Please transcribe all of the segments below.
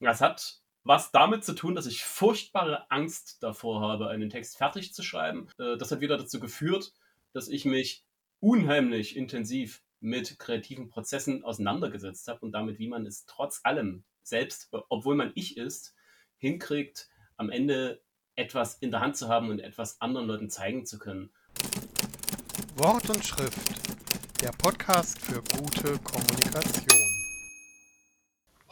Das hat was damit zu tun, dass ich furchtbare Angst davor habe, einen Text fertig zu schreiben. Äh, das hat wieder dazu geführt, dass ich mich unheimlich intensiv mit kreativen Prozessen auseinandergesetzt habe und damit, wie man es trotz allem selbst, obwohl man ich ist, hinkriegt, am Ende etwas in der Hand zu haben und etwas anderen Leuten zeigen zu können. Wort und Schrift, der Podcast für gute Kommunikation.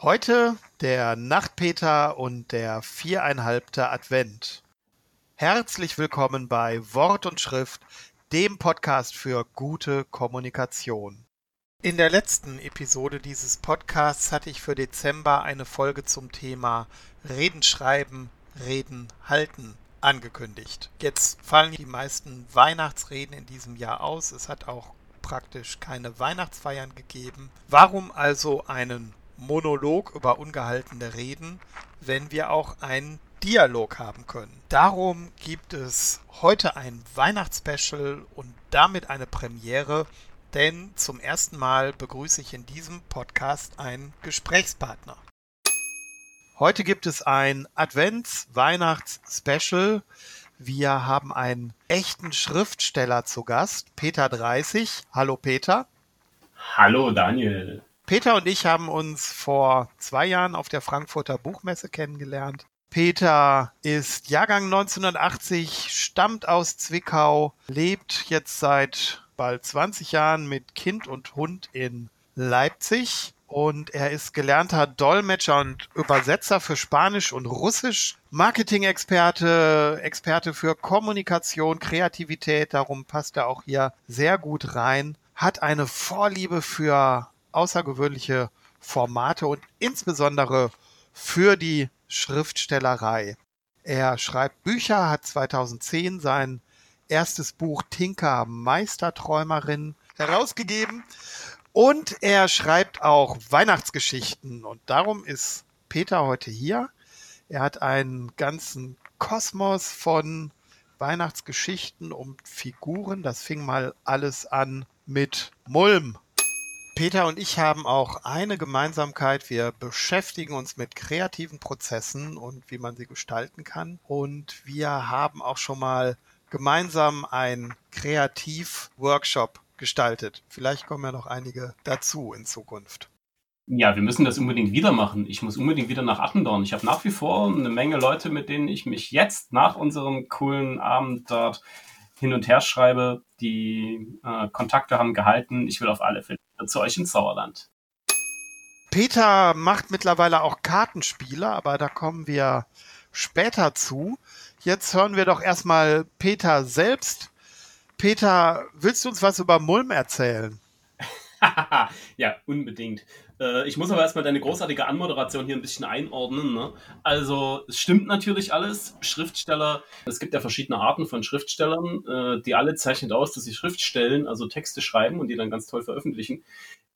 Heute der Nachtpeter und der viereinhalbte Advent. Herzlich willkommen bei Wort und Schrift, dem Podcast für gute Kommunikation. In der letzten Episode dieses Podcasts hatte ich für Dezember eine Folge zum Thema Reden schreiben, Reden halten angekündigt. Jetzt fallen die meisten Weihnachtsreden in diesem Jahr aus. Es hat auch praktisch keine Weihnachtsfeiern gegeben. Warum also einen Monolog über ungehaltene Reden, wenn wir auch einen Dialog haben können. Darum gibt es heute ein Weihnachtsspecial und damit eine Premiere, denn zum ersten Mal begrüße ich in diesem Podcast einen Gesprächspartner. Heute gibt es ein Advents-Weihnachts-Special. Wir haben einen echten Schriftsteller zu Gast, Peter 30. Hallo Peter. Hallo Daniel. Peter und ich haben uns vor zwei Jahren auf der Frankfurter Buchmesse kennengelernt. Peter ist Jahrgang 1980, stammt aus Zwickau, lebt jetzt seit bald 20 Jahren mit Kind und Hund in Leipzig und er ist gelernter Dolmetscher und Übersetzer für Spanisch und Russisch, Marketing-Experte, Experte für Kommunikation, Kreativität, darum passt er auch hier sehr gut rein, hat eine Vorliebe für außergewöhnliche Formate und insbesondere für die Schriftstellerei. Er schreibt Bücher, hat 2010 sein erstes Buch Tinker Meisterträumerin herausgegeben und er schreibt auch Weihnachtsgeschichten und darum ist Peter heute hier. Er hat einen ganzen Kosmos von Weihnachtsgeschichten und Figuren. Das fing mal alles an mit Mulm Peter und ich haben auch eine Gemeinsamkeit. Wir beschäftigen uns mit kreativen Prozessen und wie man sie gestalten kann. Und wir haben auch schon mal gemeinsam einen Kreativ-Workshop gestaltet. Vielleicht kommen ja noch einige dazu in Zukunft. Ja, wir müssen das unbedingt wieder machen. Ich muss unbedingt wieder nach Attendorn. Ich habe nach wie vor eine Menge Leute, mit denen ich mich jetzt nach unserem coolen Abend dort hin und her schreibe. Die äh, Kontakte haben gehalten. Ich will auf alle Fälle zu euch ins Sauerland. Peter macht mittlerweile auch Kartenspiele, aber da kommen wir später zu. Jetzt hören wir doch erstmal Peter selbst. Peter, willst du uns was über Mulm erzählen? ja, unbedingt. Äh, ich muss aber erstmal deine großartige Anmoderation hier ein bisschen einordnen. Ne? Also, es stimmt natürlich alles. Schriftsteller, es gibt ja verschiedene Arten von Schriftstellern, äh, die alle zeichnen aus, dass sie Schriftstellen, also Texte schreiben und die dann ganz toll veröffentlichen.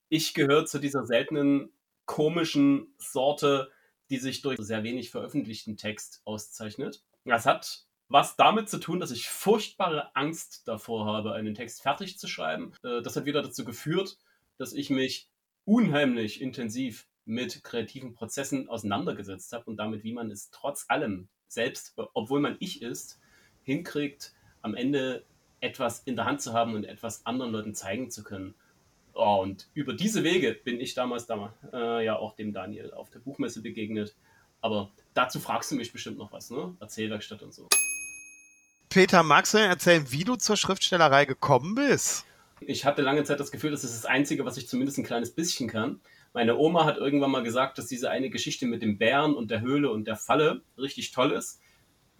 Ich gehöre zu dieser seltenen, komischen Sorte, die sich durch sehr wenig veröffentlichten Text auszeichnet. Das hat was damit zu tun, dass ich furchtbare Angst davor habe, einen Text fertig zu schreiben. Äh, das hat wieder dazu geführt, dass ich mich unheimlich intensiv mit kreativen Prozessen auseinandergesetzt habe und damit, wie man es trotz allem selbst, obwohl man ich ist, hinkriegt, am Ende etwas in der Hand zu haben und etwas anderen Leuten zeigen zu können. Oh, und über diese Wege bin ich damals, damals äh, ja auch dem Daniel auf der Buchmesse begegnet. Aber dazu fragst du mich bestimmt noch was, ne? Erzählwerkstatt und so. Peter, magst du erzählen, wie du zur Schriftstellerei gekommen bist? Ich hatte lange Zeit das Gefühl, das ist das Einzige, was ich zumindest ein kleines bisschen kann. Meine Oma hat irgendwann mal gesagt, dass diese eine Geschichte mit dem Bären und der Höhle und der Falle richtig toll ist.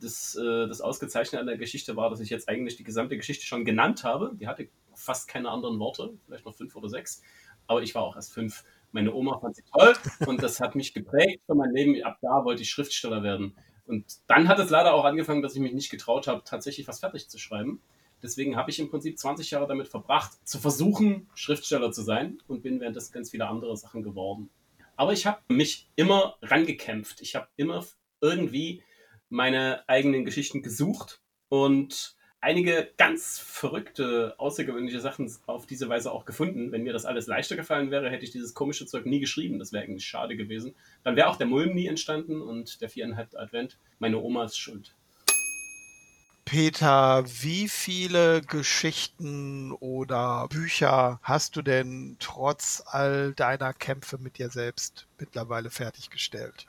Das, äh, das Ausgezeichnete an der Geschichte war, dass ich jetzt eigentlich die gesamte Geschichte schon genannt habe. Die hatte fast keine anderen Worte, vielleicht noch fünf oder sechs. Aber ich war auch erst fünf. Meine Oma fand sie toll und das hat mich geprägt für mein Leben. Ab da wollte ich Schriftsteller werden. Und dann hat es leider auch angefangen, dass ich mich nicht getraut habe, tatsächlich was fertig zu schreiben. Deswegen habe ich im Prinzip 20 Jahre damit verbracht, zu versuchen, Schriftsteller zu sein und bin währenddessen ganz viele andere Sachen geworden. Aber ich habe mich immer rangekämpft. Ich habe immer irgendwie meine eigenen Geschichten gesucht und einige ganz verrückte, außergewöhnliche Sachen auf diese Weise auch gefunden. Wenn mir das alles leichter gefallen wäre, hätte ich dieses komische Zeug nie geschrieben. Das wäre eigentlich schade gewesen. Dann wäre auch der Mulm nie entstanden und der viereinhalb Advent meine Omas Schuld. Peter, wie viele Geschichten oder Bücher hast du denn trotz all deiner Kämpfe mit dir selbst mittlerweile fertiggestellt?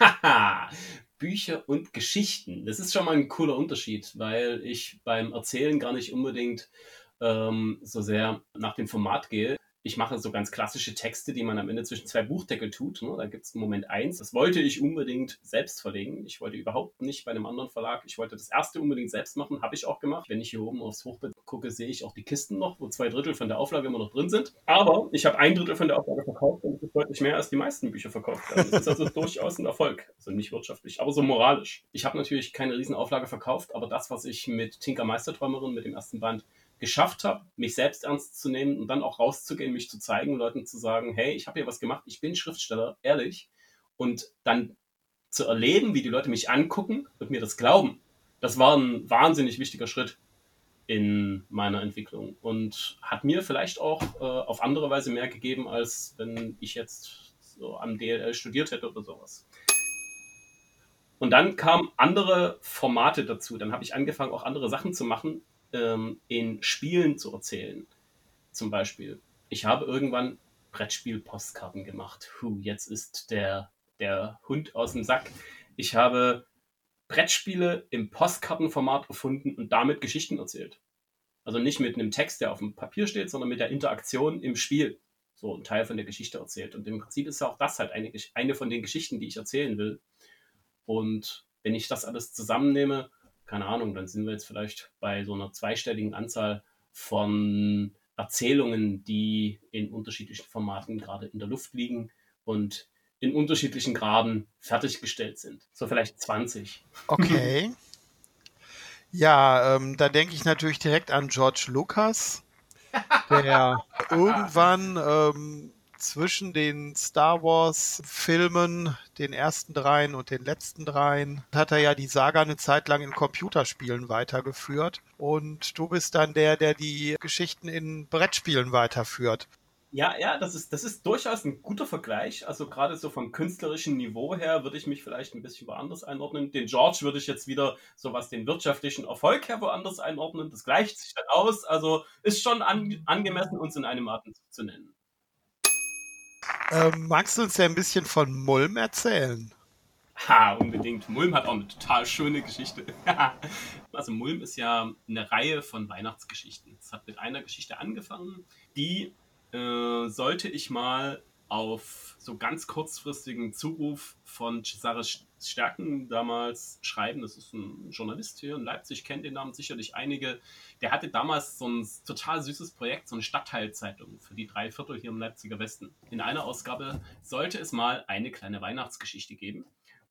Haha, Bücher und Geschichten. Das ist schon mal ein cooler Unterschied, weil ich beim Erzählen gar nicht unbedingt ähm, so sehr nach dem Format gehe ich mache so ganz klassische Texte, die man am Ende zwischen zwei Buchdeckel tut. Ne? Da gibt es Moment eins. Das wollte ich unbedingt selbst verlegen. Ich wollte überhaupt nicht bei einem anderen Verlag. Ich wollte das erste unbedingt selbst machen. Habe ich auch gemacht. Wenn ich hier oben aufs Hochbett gucke, sehe ich auch die Kisten noch, wo zwei Drittel von der Auflage immer noch drin sind. Aber ich habe ein Drittel von der Auflage verkauft und das ist deutlich mehr als die meisten Bücher verkauft werden. Das ist also durchaus ein Erfolg. Also nicht wirtschaftlich, aber so moralisch. Ich habe natürlich keine Riesenauflage verkauft, aber das, was ich mit Tinker Meisterträumerin, mit dem ersten Band, geschafft habe, mich selbst ernst zu nehmen und dann auch rauszugehen, mich zu zeigen, Leuten zu sagen, hey, ich habe hier was gemacht, ich bin Schriftsteller, ehrlich. Und dann zu erleben, wie die Leute mich angucken und mir das glauben, das war ein wahnsinnig wichtiger Schritt in meiner Entwicklung und hat mir vielleicht auch äh, auf andere Weise mehr gegeben, als wenn ich jetzt so am DLL studiert hätte oder sowas. Und dann kamen andere Formate dazu. Dann habe ich angefangen, auch andere Sachen zu machen, ähm, in Spielen zu erzählen. Zum Beispiel, ich habe irgendwann Brettspiel-Postkarten gemacht. Huh, jetzt ist der, der Hund aus dem Sack. Ich habe Brettspiele im Postkartenformat erfunden und damit Geschichten erzählt. Also nicht mit einem Text, der auf dem Papier steht, sondern mit der Interaktion im Spiel. So ein Teil von der Geschichte erzählt. Und im Prinzip ist ja auch das halt eine, eine von den Geschichten, die ich erzählen will. Und wenn ich das alles zusammennehme, keine Ahnung, dann sind wir jetzt vielleicht bei so einer zweistelligen Anzahl von Erzählungen, die in unterschiedlichen Formaten gerade in der Luft liegen und in unterschiedlichen Graden fertiggestellt sind. So vielleicht 20. Okay. ja, ähm, da denke ich natürlich direkt an George Lucas, der irgendwann ähm, zwischen den Star Wars-Filmen, den ersten dreien und den letzten dreien, hat er ja die Saga eine Zeit lang in Computerspielen weitergeführt. Und du bist dann der, der die Geschichten in Brettspielen weiterführt. Ja, ja, das ist, das ist durchaus ein guter Vergleich. Also gerade so vom künstlerischen Niveau her würde ich mich vielleicht ein bisschen woanders einordnen. Den George würde ich jetzt wieder so was den wirtschaftlichen Erfolg her woanders einordnen. Das gleicht sich dann aus. Also ist schon an, angemessen, uns in einem Atemzug zu nennen. Ähm, magst du uns ja ein bisschen von Mulm erzählen? Ha, unbedingt. Mulm hat auch eine total schöne Geschichte. also Mulm ist ja eine Reihe von Weihnachtsgeschichten. Es hat mit einer Geschichte angefangen, die äh, sollte ich mal auf so ganz kurzfristigen Zuruf von Cesare Stärken damals schreiben. Das ist ein Journalist hier in Leipzig, kennt den Namen sicherlich einige. Der hatte damals so ein total süßes Projekt, so eine Stadtteilzeitung für die drei Viertel hier im Leipziger Westen. In einer Ausgabe sollte es mal eine kleine Weihnachtsgeschichte geben.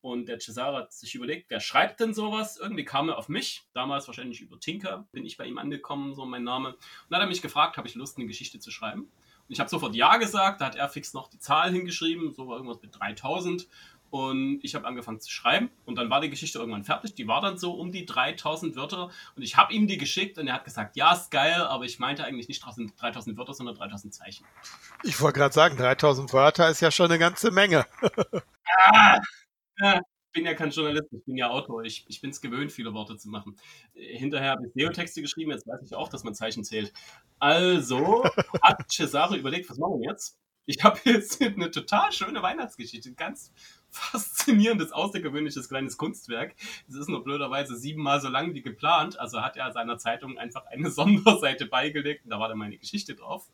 Und der Cesare hat sich überlegt, wer schreibt denn sowas? Irgendwie kam er auf mich, damals wahrscheinlich über Tinker, bin ich bei ihm angekommen, so mein Name. Und dann hat er mich gefragt, habe ich Lust, eine Geschichte zu schreiben? Und ich habe sofort Ja gesagt, da hat er fix noch die Zahl hingeschrieben, so war irgendwas mit 3000. Und ich habe angefangen zu schreiben und dann war die Geschichte irgendwann fertig. Die war dann so um die 3000 Wörter und ich habe ihm die geschickt und er hat gesagt, ja, ist geil, aber ich meinte eigentlich nicht 3000 Wörter, sondern 3000 Zeichen. Ich wollte gerade sagen, 3000 Wörter ist ja schon eine ganze Menge. ah, ja, bin ja kein Journalist, ich bin ja Autor. Ich, ich bin es gewöhnt, viele Worte zu machen. Hinterher habe ich SEO-Texte geschrieben, jetzt weiß ich auch, dass man Zeichen zählt. Also hat Cesare überlegt, was machen wir jetzt? Ich habe jetzt eine total schöne Weihnachtsgeschichte, ganz faszinierendes, außergewöhnliches kleines Kunstwerk. Es ist nur blöderweise siebenmal so lang wie geplant. Also hat er seiner Zeitung einfach eine Sonderseite beigelegt und da war dann meine Geschichte drauf.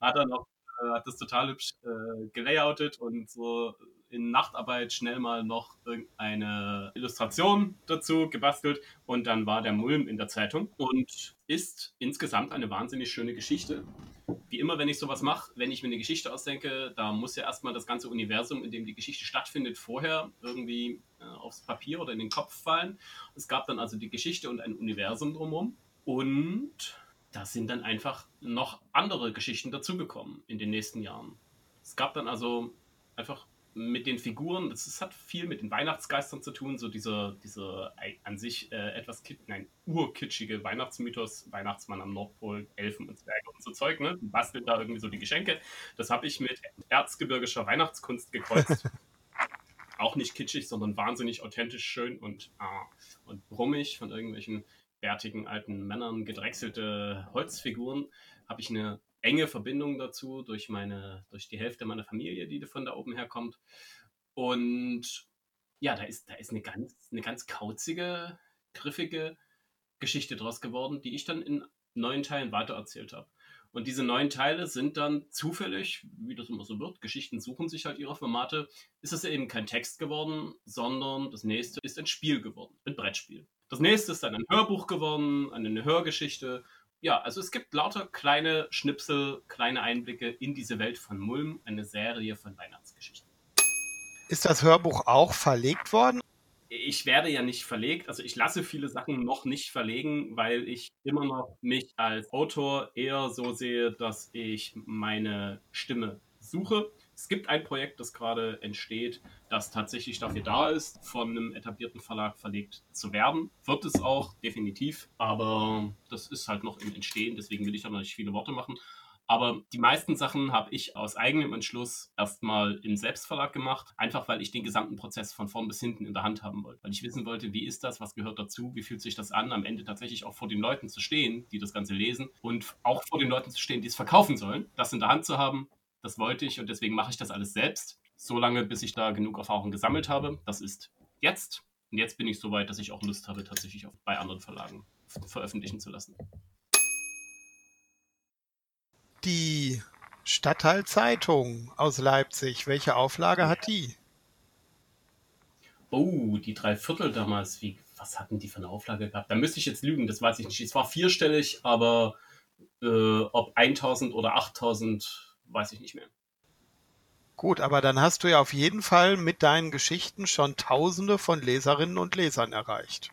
Hat er noch äh, hat das total hübsch äh, gelayoutet und so in Nachtarbeit schnell mal noch irgendeine Illustration dazu gebastelt und dann war der Mulm in der Zeitung und ist insgesamt eine wahnsinnig schöne Geschichte. Wie immer, wenn ich sowas mache, wenn ich mir eine Geschichte ausdenke, da muss ja erstmal das ganze Universum, in dem die Geschichte stattfindet, vorher irgendwie äh, aufs Papier oder in den Kopf fallen. Es gab dann also die Geschichte und ein Universum drumherum und da sind dann einfach noch andere Geschichten dazugekommen in den nächsten Jahren. Es gab dann also einfach mit den Figuren, das, das, hat viel mit den Weihnachtsgeistern zu tun, so dieser, dieser an sich äh, etwas nein, urkitschige Weihnachtsmythos, Weihnachtsmann am Nordpol, Elfen und Zwerge und so Zeug, ne? Die basteln da irgendwie so die Geschenke. Das habe ich mit erzgebirgischer Weihnachtskunst gekreuzt. Auch nicht kitschig, sondern wahnsinnig authentisch schön und, ah, und brummig von irgendwelchen bärtigen alten Männern gedrechselte Holzfiguren. Habe ich eine enge Verbindung dazu durch meine, durch die Hälfte meiner Familie, die von da oben herkommt. Und ja, da ist, da ist eine ganz, eine ganz kauzige, griffige Geschichte draus geworden, die ich dann in neun Teilen weitererzählt habe. Und diese neun Teile sind dann zufällig, wie das immer so wird, Geschichten suchen sich halt ihre Formate, ist es eben kein Text geworden, sondern das nächste ist ein Spiel geworden, ein Brettspiel. Das nächste ist dann ein Hörbuch geworden, eine Hörgeschichte ja, also es gibt lauter kleine Schnipsel, kleine Einblicke in diese Welt von Mulm, eine Serie von Weihnachtsgeschichten. Ist das Hörbuch auch verlegt worden? Ich werde ja nicht verlegt, also ich lasse viele Sachen noch nicht verlegen, weil ich immer noch mich als Autor eher so sehe, dass ich meine Stimme suche es gibt ein Projekt, das gerade entsteht, das tatsächlich dafür da ist, von einem etablierten Verlag verlegt zu werden. Wird es auch, definitiv. Aber das ist halt noch im Entstehen, deswegen will ich da noch nicht viele Worte machen. Aber die meisten Sachen habe ich aus eigenem Entschluss erstmal im Selbstverlag gemacht, einfach weil ich den gesamten Prozess von vorn bis hinten in der Hand haben wollte. Weil ich wissen wollte, wie ist das, was gehört dazu, wie fühlt sich das an, am Ende tatsächlich auch vor den Leuten zu stehen, die das Ganze lesen und auch vor den Leuten zu stehen, die es verkaufen sollen, das in der Hand zu haben, das wollte ich und deswegen mache ich das alles selbst. So lange, bis ich da genug Erfahrung gesammelt habe. Das ist jetzt. Und jetzt bin ich so weit, dass ich auch Lust habe, tatsächlich auch bei anderen Verlagen veröffentlichen zu lassen. Die Stadtteilzeitung aus Leipzig, welche Auflage hat die? Oh, die drei Viertel damals. Wie, was hatten die für eine Auflage gehabt? Da müsste ich jetzt lügen, das weiß ich nicht. Es war vierstellig, aber äh, ob 1000 oder 8000 weiß ich nicht mehr. Gut, aber dann hast du ja auf jeden Fall mit deinen Geschichten schon Tausende von Leserinnen und Lesern erreicht.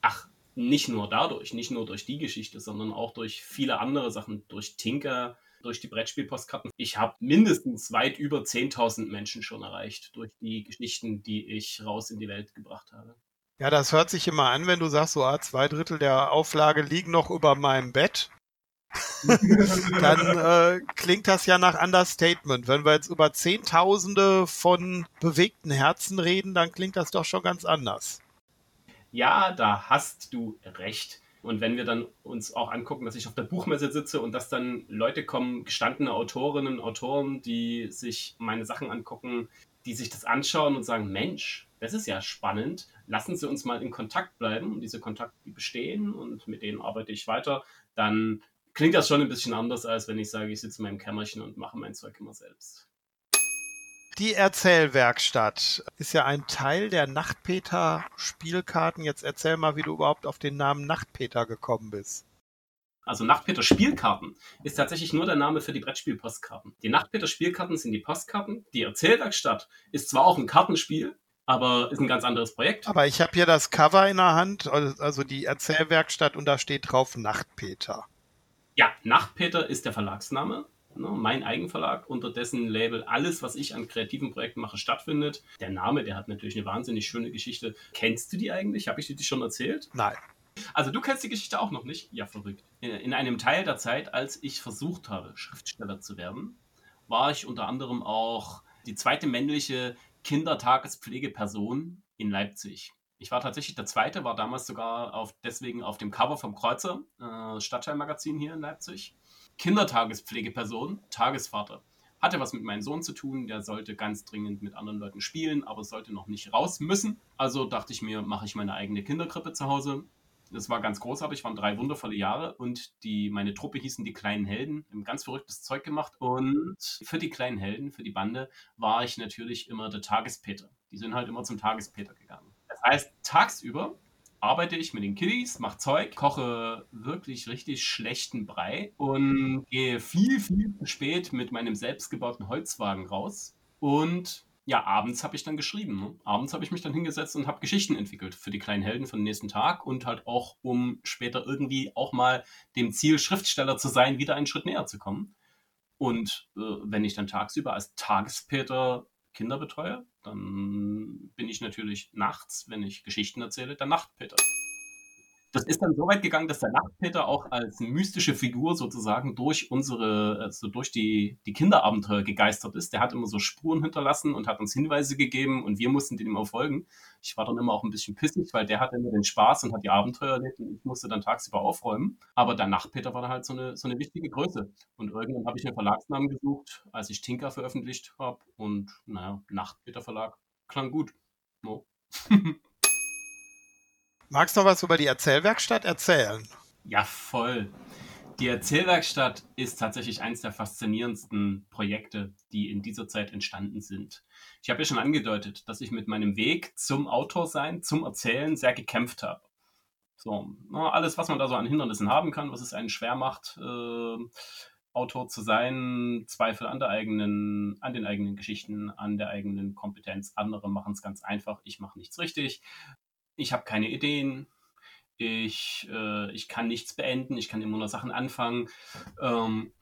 Ach, nicht nur dadurch, nicht nur durch die Geschichte, sondern auch durch viele andere Sachen, durch Tinker, durch die Brettspielpostkarten. Ich habe mindestens weit über 10.000 Menschen schon erreicht durch die Geschichten, die ich raus in die Welt gebracht habe. Ja, das hört sich immer an, wenn du sagst, so ah, zwei Drittel der Auflage liegen noch über meinem Bett. dann äh, klingt das ja nach Understatement. Wenn wir jetzt über Zehntausende von bewegten Herzen reden, dann klingt das doch schon ganz anders. Ja, da hast du recht. Und wenn wir dann uns auch angucken, dass ich auf der Buchmesse sitze und dass dann Leute kommen, gestandene Autorinnen, Autoren, die sich meine Sachen angucken, die sich das anschauen und sagen, Mensch, das ist ja spannend, lassen Sie uns mal in Kontakt bleiben. Und diese Kontakte bestehen und mit denen arbeite ich weiter. Dann klingt das schon ein bisschen anders, als wenn ich sage, ich sitze in meinem Kämmerchen und mache mein Zeug immer selbst. Die Erzählwerkstatt ist ja ein Teil der Nachtpeter-Spielkarten. Jetzt erzähl mal, wie du überhaupt auf den Namen Nachtpeter gekommen bist. Also Nachtpeter Spielkarten ist tatsächlich nur der Name für die Brettspiel-Postkarten. Die Nachtpeter Spielkarten sind die Postkarten. Die Erzählwerkstatt ist zwar auch ein Kartenspiel, aber ist ein ganz anderes Projekt. Aber ich habe hier das Cover in der Hand, also die Erzählwerkstatt und da steht drauf Nachtpeter. Ja, Nachtpeter ist der Verlagsname. Ne, mein Eigenverlag, unter dessen Label alles, was ich an kreativen Projekten mache, stattfindet. Der Name, der hat natürlich eine wahnsinnig schöne Geschichte. Kennst du die eigentlich? Habe ich dir die schon erzählt? Nein. Also du kennst die Geschichte auch noch nicht? Ja, verrückt. In einem Teil der Zeit, als ich versucht habe, Schriftsteller zu werden, war ich unter anderem auch die zweite männliche Kindertagespflegeperson in Leipzig. Ich war tatsächlich der Zweite, war damals sogar auf, deswegen auf dem Cover vom Kreuzer, äh, Stadtteilmagazin hier in Leipzig. Kindertagespflegeperson, Tagesvater. Hatte was mit meinem Sohn zu tun, der sollte ganz dringend mit anderen Leuten spielen, aber sollte noch nicht raus müssen. Also dachte ich mir, mache ich meine eigene Kinderkrippe zu Hause. Das war ganz großartig, waren drei wundervolle Jahre und die, meine Truppe hießen die kleinen Helden, haben ganz verrücktes Zeug gemacht. Und für die kleinen Helden, für die Bande, war ich natürlich immer der Tagespeter. Die sind halt immer zum Tagespeter gegangen. Das heißt, tagsüber arbeite ich mit den Kiddies, mache Zeug, koche wirklich richtig schlechten Brei und gehe viel, viel zu spät mit meinem selbstgebauten Holzwagen raus. Und ja, abends habe ich dann geschrieben. Ne? Abends habe ich mich dann hingesetzt und habe Geschichten entwickelt für die kleinen Helden für den nächsten Tag und halt auch, um später irgendwie auch mal dem Ziel, Schriftsteller zu sein, wieder einen Schritt näher zu kommen. Und äh, wenn ich dann tagsüber als Tagespeter Kinder betreue, dann bin ich natürlich nachts, wenn ich Geschichten erzähle, der Nachtpeter. Das ist dann so weit gegangen, dass der Nachtpeter auch als mystische Figur sozusagen durch unsere, also durch die, die Kinderabenteuer gegeistert ist. Der hat immer so Spuren hinterlassen und hat uns Hinweise gegeben und wir mussten dem immer folgen. Ich war dann immer auch ein bisschen pissig, weil der hatte immer den Spaß und hat die Abenteuer erlebt und ich musste dann tagsüber aufräumen. Aber der Nachtpeter war dann halt so eine, so eine wichtige Größe. Und irgendwann habe ich einen Verlagsnamen gesucht, als ich Tinker veröffentlicht habe und naja, Nachtpeter Verlag klang gut. No. Magst du noch was über die Erzählwerkstatt erzählen? Ja, voll. Die Erzählwerkstatt ist tatsächlich eines der faszinierendsten Projekte, die in dieser Zeit entstanden sind. Ich habe ja schon angedeutet, dass ich mit meinem Weg zum Autorsein, zum Erzählen sehr gekämpft habe. So, alles, was man da so an Hindernissen haben kann, was es einen schwer macht, äh, Autor zu sein, Zweifel an der eigenen, an den eigenen Geschichten, an der eigenen Kompetenz. Andere machen es ganz einfach. Ich mache nichts richtig ich habe keine Ideen, ich, äh, ich kann nichts beenden, ich kann immer nur Sachen anfangen. Ähm,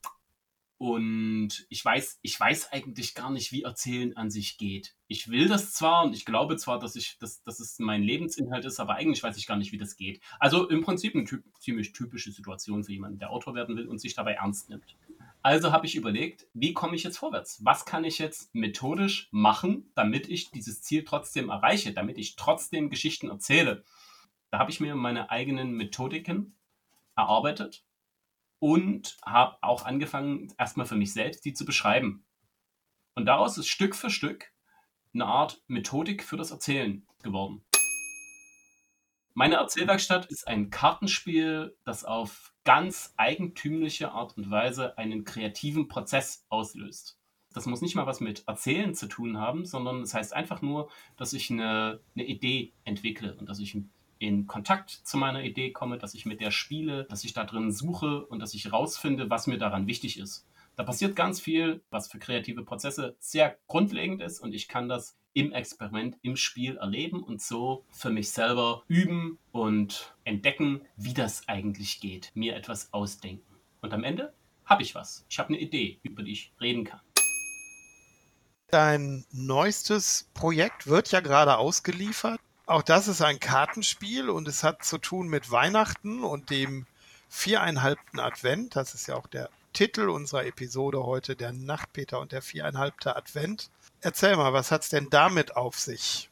und ich weiß, ich weiß eigentlich gar nicht, wie Erzählen an sich geht. Ich will das zwar und ich glaube zwar, dass ich, dass, dass es mein Lebensinhalt ist, aber eigentlich weiß ich gar nicht, wie das geht. Also im Prinzip eine typ, ziemlich typische Situation für jemanden, der Autor werden will und sich dabei ernst nimmt. Also habe ich überlegt, wie komme ich jetzt vorwärts? Was kann ich jetzt methodisch machen, damit ich dieses Ziel trotzdem erreiche, damit ich trotzdem Geschichten erzähle? Da habe ich mir meine eigenen Methodiken erarbeitet und habe auch angefangen, erstmal für mich selbst die zu beschreiben. Und daraus ist Stück für Stück eine Art Methodik für das Erzählen geworden. Meine Erzählwerkstatt ist ein Kartenspiel, das auf ganz eigentümliche Art und Weise einen kreativen Prozess auslöst. Das muss nicht mal was mit Erzählen zu tun haben, sondern es das heißt einfach nur, dass ich eine, eine Idee entwickle und dass ich in Kontakt zu meiner Idee komme, dass ich mit der spiele, dass ich da drin suche und dass ich rausfinde, was mir daran wichtig ist. Da passiert ganz viel, was für kreative Prozesse sehr grundlegend ist und ich kann das im Experiment, im Spiel erleben und so für mich selber üben und entdecken, wie das eigentlich geht. Mir etwas ausdenken. Und am Ende habe ich was. Ich habe eine Idee, über die ich reden kann. Dein neuestes Projekt wird ja gerade ausgeliefert. Auch das ist ein Kartenspiel und es hat zu tun mit Weihnachten und dem viereinhalbten Advent. Das ist ja auch der Titel unserer Episode heute, der Nachtpeter und der viereinhalbte Advent. Erzähl mal, was hat es denn damit auf sich?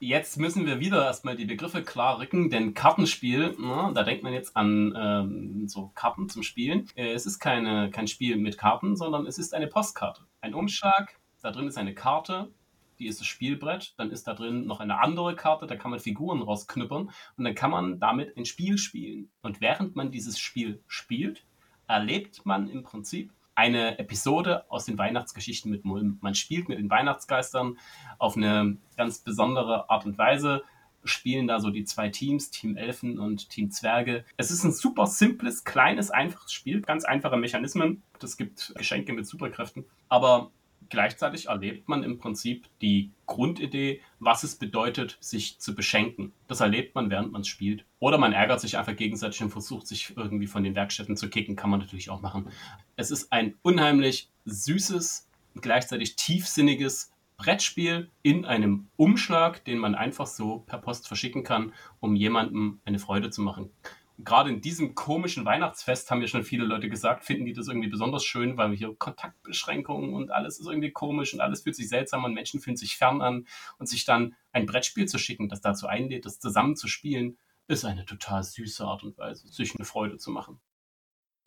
Jetzt müssen wir wieder erstmal die Begriffe klar rücken, denn Kartenspiel, na, da denkt man jetzt an ähm, so Karten zum Spielen. Äh, es ist keine, kein Spiel mit Karten, sondern es ist eine Postkarte. Ein Umschlag, da drin ist eine Karte, die ist das Spielbrett, dann ist da drin noch eine andere Karte, da kann man Figuren rausknüppern und dann kann man damit ein Spiel spielen. Und während man dieses Spiel spielt, erlebt man im Prinzip eine Episode aus den Weihnachtsgeschichten mit Mulm. Man spielt mit den Weihnachtsgeistern auf eine ganz besondere Art und Weise, spielen da so die zwei Teams, Team Elfen und Team Zwerge. Es ist ein super simples, kleines, einfaches Spiel, ganz einfache Mechanismen. Es gibt Geschenke mit Superkräften, aber gleichzeitig erlebt man im Prinzip die Grundidee, was es bedeutet, sich zu beschenken. Das erlebt man, während man es spielt. Oder man ärgert sich einfach gegenseitig und versucht, sich irgendwie von den Werkstätten zu kicken. Kann man natürlich auch machen. Es ist ein unheimlich süßes, gleichzeitig tiefsinniges Brettspiel in einem Umschlag, den man einfach so per Post verschicken kann, um jemandem eine Freude zu machen gerade in diesem komischen Weihnachtsfest haben ja schon viele Leute gesagt, finden die das irgendwie besonders schön, weil wir hier Kontaktbeschränkungen und alles ist irgendwie komisch und alles fühlt sich seltsam an, Menschen fühlen sich fern an und sich dann ein Brettspiel zu schicken, das dazu einlädt, das zusammen zu spielen, ist eine total süße Art und Weise, sich eine Freude zu machen.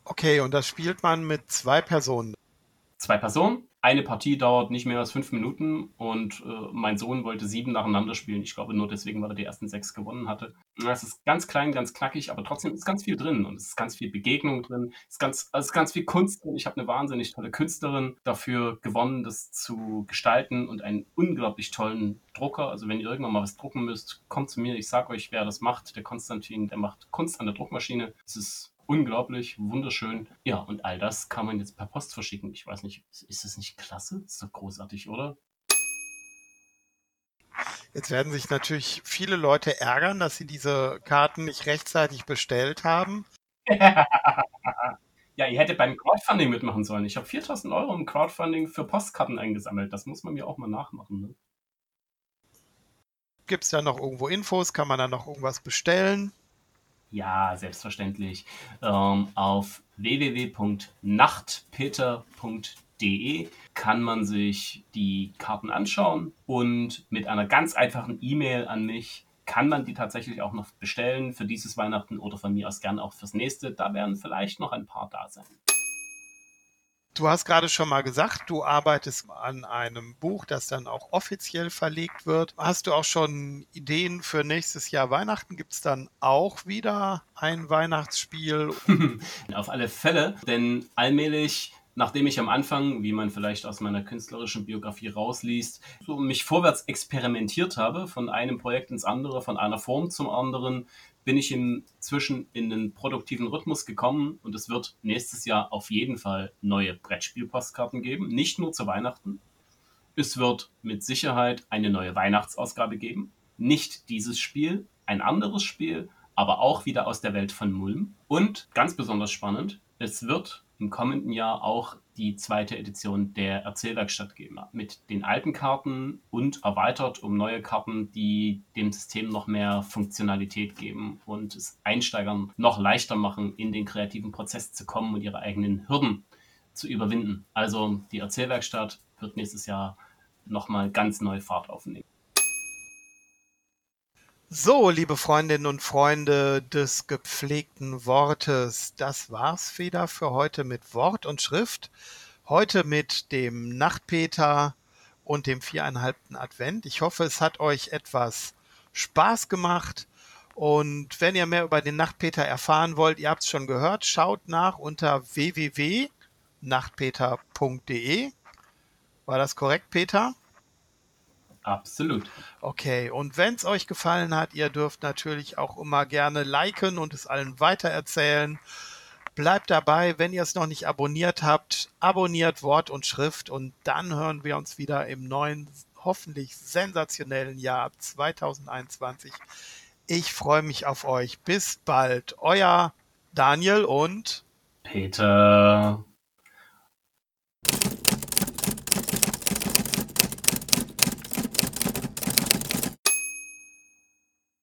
Okay, und das spielt man mit zwei Personen. Zwei Personen, eine Partie dauert nicht mehr als fünf Minuten und äh, mein Sohn wollte sieben nacheinander spielen. Ich glaube nur deswegen, weil er die ersten sechs gewonnen hatte. Es ist ganz klein, ganz knackig, aber trotzdem ist ganz viel drin und es ist ganz viel Begegnung drin. Es ist ganz, es ist ganz viel Kunst drin. Ich habe eine wahnsinnig tolle Künstlerin dafür gewonnen, das zu gestalten und einen unglaublich tollen Drucker. Also wenn ihr irgendwann mal was drucken müsst, kommt zu mir. Ich sage euch, wer das macht. Der Konstantin, der macht Kunst an der Druckmaschine. Es ist unglaublich, wunderschön. Ja, und all das kann man jetzt per Post verschicken. Ich weiß nicht, ist das nicht klasse? Ist doch großartig, oder? Jetzt werden sich natürlich viele Leute ärgern, dass sie diese Karten nicht rechtzeitig bestellt haben. Ja, ihr hättet beim Crowdfunding mitmachen sollen. Ich habe 4000 Euro im Crowdfunding für Postkarten eingesammelt. Das muss man mir auch mal nachmachen. Ne? Gibt es da noch irgendwo Infos? Kann man da noch irgendwas bestellen? Ja, selbstverständlich. Ähm, auf www.nachtpeter.de kann man sich die Karten anschauen und mit einer ganz einfachen E-Mail an mich kann man die tatsächlich auch noch bestellen für dieses Weihnachten oder von mir aus gern auch fürs nächste. Da werden vielleicht noch ein paar da sein. Du hast gerade schon mal gesagt, du arbeitest an einem Buch, das dann auch offiziell verlegt wird. Hast du auch schon Ideen für nächstes Jahr Weihnachten? Gibt es dann auch wieder ein Weihnachtsspiel? Auf alle Fälle, denn allmählich nachdem ich am Anfang, wie man vielleicht aus meiner künstlerischen Biografie rausliest, so mich vorwärts experimentiert habe, von einem Projekt ins andere, von einer Form zum anderen, bin ich inzwischen in den produktiven Rhythmus gekommen und es wird nächstes Jahr auf jeden Fall neue Brettspielpostkarten geben, nicht nur zu Weihnachten. Es wird mit Sicherheit eine neue Weihnachtsausgabe geben. Nicht dieses Spiel, ein anderes Spiel, aber auch wieder aus der Welt von Mulm. Und ganz besonders spannend, es wird im kommenden Jahr auch die zweite Edition der Erzählwerkstatt geben. Mit den alten Karten und erweitert um neue Karten, die dem System noch mehr Funktionalität geben und es Einsteigern noch leichter machen, in den kreativen Prozess zu kommen und ihre eigenen Hürden zu überwinden. Also die Erzählwerkstatt wird nächstes Jahr nochmal ganz neue Fahrt aufnehmen. So, liebe Freundinnen und Freunde des gepflegten Wortes, das war's wieder für heute mit Wort und Schrift. Heute mit dem Nachtpeter und dem viereinhalbten Advent. Ich hoffe, es hat euch etwas Spaß gemacht. Und wenn ihr mehr über den Nachtpeter erfahren wollt, ihr habt es schon gehört, schaut nach unter www.nachtpeter.de. War das korrekt, Peter? Absolut. Okay, und wenn es euch gefallen hat, ihr dürft natürlich auch immer gerne liken und es allen weitererzählen. Bleibt dabei, wenn ihr es noch nicht abonniert habt, abonniert Wort und Schrift und dann hören wir uns wieder im neuen, hoffentlich sensationellen Jahr 2021. Ich freue mich auf euch. Bis bald. Euer Daniel und Peter.